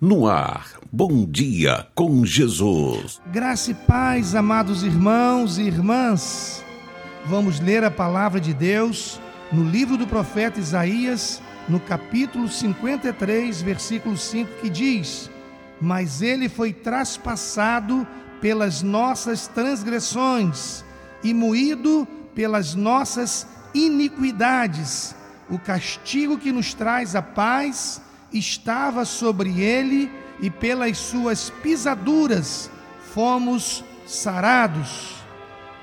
No ar, bom dia com Jesus. Graça e paz, amados irmãos e irmãs. Vamos ler a palavra de Deus no livro do profeta Isaías, no capítulo 53, versículo 5, que diz: Mas ele foi traspassado pelas nossas transgressões e moído pelas nossas iniquidades. O castigo que nos traz a paz estava sobre ele e pelas suas pisaduras fomos sarados.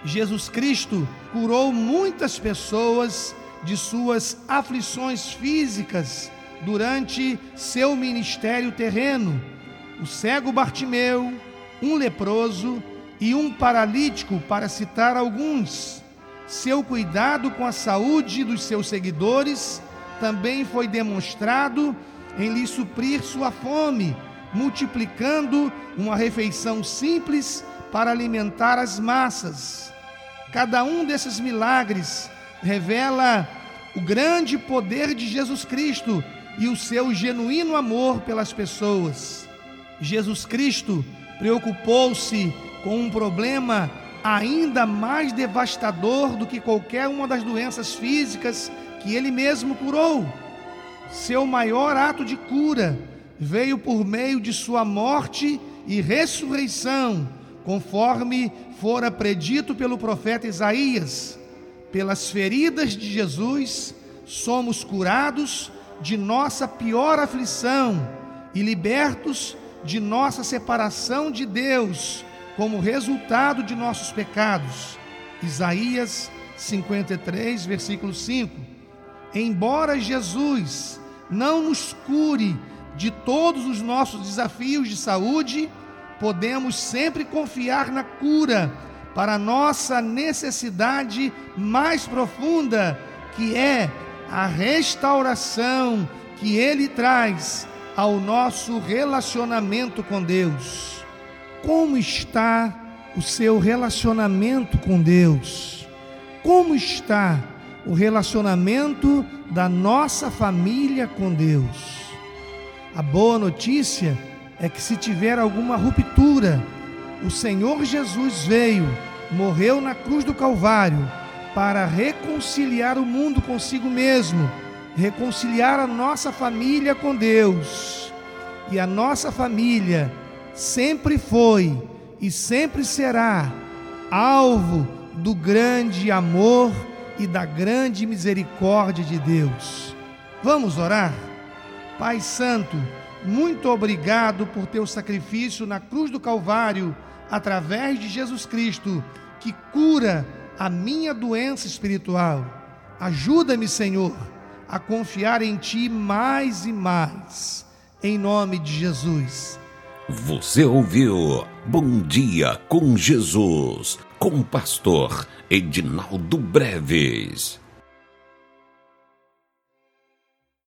Jesus Cristo curou muitas pessoas de suas aflições físicas durante seu ministério terreno. O cego Bartimeu, um leproso e um paralítico, para citar alguns. Seu cuidado com a saúde dos seus seguidores também foi demonstrado em lhe suprir sua fome, multiplicando uma refeição simples para alimentar as massas. Cada um desses milagres revela o grande poder de Jesus Cristo e o seu genuíno amor pelas pessoas. Jesus Cristo preocupou-se com um problema ainda mais devastador do que qualquer uma das doenças físicas que ele mesmo curou seu maior ato de cura veio por meio de sua morte e ressurreição, conforme fora predito pelo profeta Isaías. Pelas feridas de Jesus, somos curados de nossa pior aflição e libertos de nossa separação de Deus, como resultado de nossos pecados. Isaías 53, versículo 5. Embora Jesus não nos cure de todos os nossos desafios de saúde, podemos sempre confiar na cura para nossa necessidade mais profunda, que é a restauração que Ele traz ao nosso relacionamento com Deus. Como está o seu relacionamento com Deus? Como está o relacionamento da nossa família com Deus. A boa notícia é que se tiver alguma ruptura, o Senhor Jesus veio, morreu na cruz do Calvário para reconciliar o mundo consigo mesmo, reconciliar a nossa família com Deus. E a nossa família sempre foi e sempre será alvo do grande amor e da grande misericórdia de Deus. Vamos orar? Pai Santo, muito obrigado por teu sacrifício na cruz do Calvário, através de Jesus Cristo, que cura a minha doença espiritual. Ajuda-me, Senhor, a confiar em Ti mais e mais. Em nome de Jesus. Você ouviu Bom Dia com Jesus, com o pastor Edinaldo Breves.